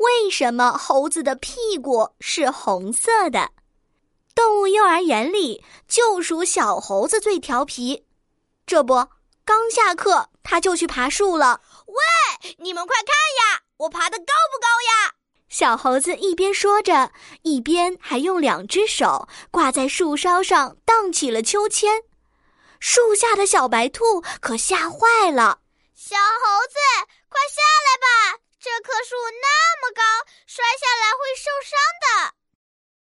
为什么猴子的屁股是红色的？动物幼儿园里就属小猴子最调皮。这不，刚下课他就去爬树了。喂，你们快看呀，我爬的高不高呀？小猴子一边说着，一边还用两只手挂在树梢上荡起了秋千。树下的小白兔可吓坏了。小猴子，快下来吧！这棵树那么高，摔下来会受伤的。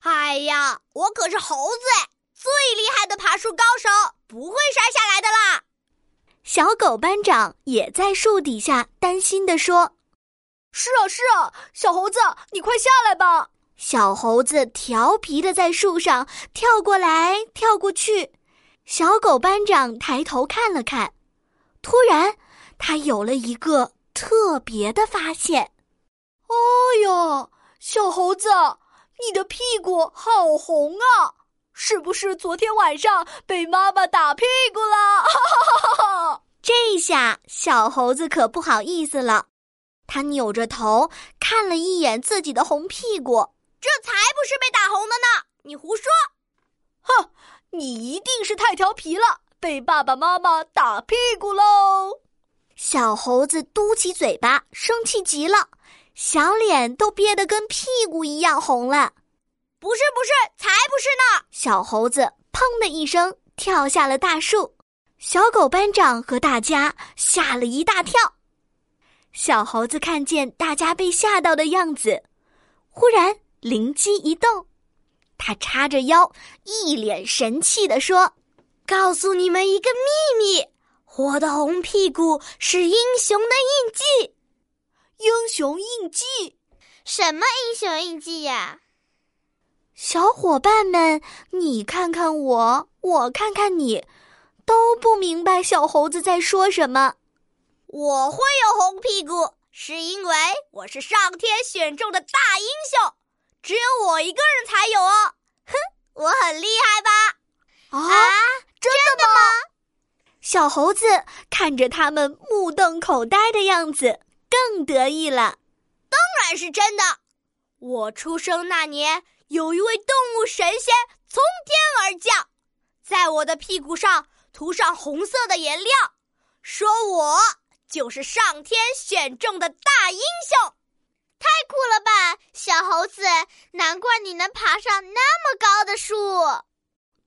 哎呀，我可是猴子，最厉害的爬树高手，不会摔下来的啦。小狗班长也在树底下担心地说：“是啊，是啊，小猴子，你快下来吧！”小猴子调皮的在树上跳过来跳过去。小狗班长抬头看了看，突然，他有了一个特别的发现。“哎呀，小猴子，你的屁股好红啊！是不是昨天晚上被妈妈打屁股了？”哈哈哈哈！这下小猴子可不好意思了，他扭着头看了一眼自己的红屁股，这才不是被打红的呢！你胡说！哼！你一定是太调皮了，被爸爸妈妈打屁股喽！小猴子嘟起嘴巴，生气极了，小脸都憋得跟屁股一样红了。不是不是，才不是呢！小猴子砰的一声跳下了大树，小狗班长和大家吓了一大跳。小猴子看见大家被吓到的样子，忽然灵机一动。他叉着腰，一脸神气地说：“告诉你们一个秘密，我的红屁股是英雄的印记。英雄印记？什么英雄印记呀？”小伙伴们，你看看我，我看看你，都不明白小猴子在说什么。我会有红屁股，是因为我是上天选中的大英雄。只有我一个人才有哦，哼，我很厉害吧？啊，真的吗？小猴子看着他们目瞪口呆的样子，更得意了。当然是真的。我出生那年，有一位动物神仙从天而降，在我的屁股上涂上红色的颜料，说我就是上天选中的大英雄。太酷了吧，小猴子！难怪你能爬上那么高的树。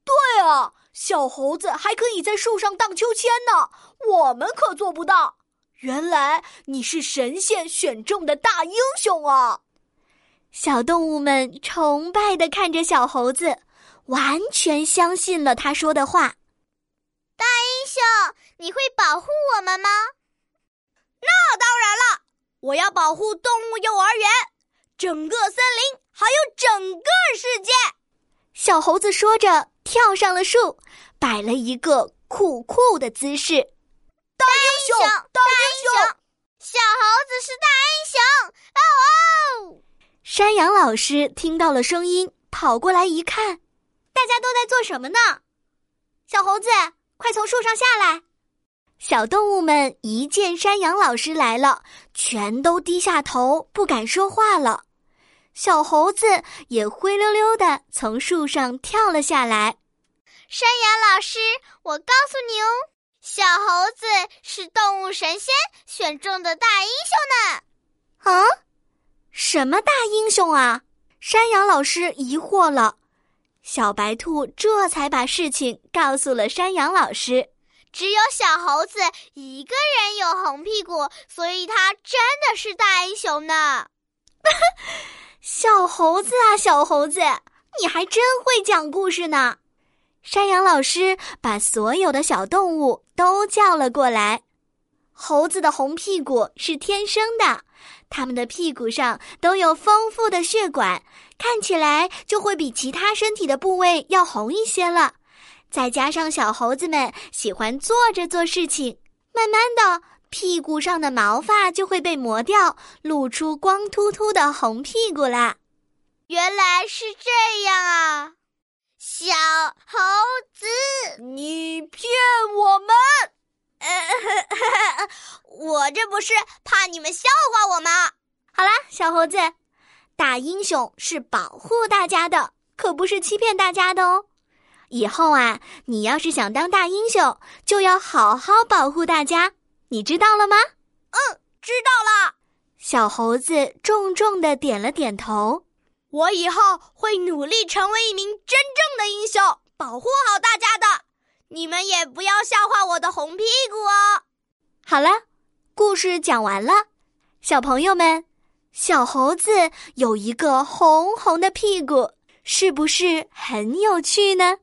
对啊，小猴子还可以在树上荡秋千呢，我们可做不到。原来你是神仙选中的大英雄啊！小动物们崇拜的看着小猴子，完全相信了他说的话。大英雄，你会保护我们吗？那当然了。我要保护动物幼儿园，整个森林，还有整个世界。小猴子说着，跳上了树，摆了一个酷酷的姿势。大英雄，大英雄，小猴子是大英雄！哦哦！山羊老师听到了声音，跑过来一看，大家都在做什么呢？小猴子，快从树上下来！小动物们一见山羊老师来了，全都低下头，不敢说话了。小猴子也灰溜溜的从树上跳了下来。山羊老师，我告诉你哦，小猴子是动物神仙选中的大英雄呢。啊？什么大英雄啊？山羊老师疑惑了。小白兔这才把事情告诉了山羊老师。只有小猴子一个人有红屁股，所以他真的是大英雄呢。小猴子啊，小猴子，你还真会讲故事呢。山羊老师把所有的小动物都叫了过来。猴子的红屁股是天生的，它们的屁股上都有丰富的血管，看起来就会比其他身体的部位要红一些了。再加上小猴子们喜欢坐着做事情，慢慢的屁股上的毛发就会被磨掉，露出光秃秃的红屁股啦。原来是这样啊，小猴子，你骗我们！我这不是怕你们笑话我吗？好啦，小。小猴子，大英雄是保护大家的，可不是欺骗大家的哦。以后啊，你要是想当大英雄，就要好好保护大家，你知道了吗？嗯，知道了。小猴子重重的点了点头。我以后会努力成为一名真正的英雄，保护好大家的。你们也不要笑话我的红屁股哦。好了，故事讲完了，小朋友们，小猴子有一个红红的屁股，是不是很有趣呢？